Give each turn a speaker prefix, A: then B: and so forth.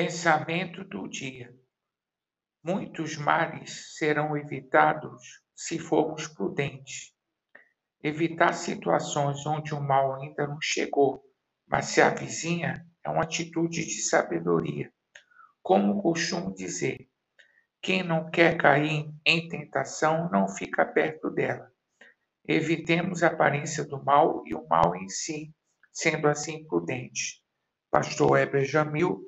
A: Pensamento do dia. Muitos males serão evitados se formos prudentes. Evitar situações onde o mal ainda não chegou, mas se avizinha, é uma atitude de sabedoria. Como costumo dizer, quem não quer cair em tentação não fica perto dela. Evitemos a aparência do mal e o mal em si, sendo assim prudentes. Pastor Heber Jamil,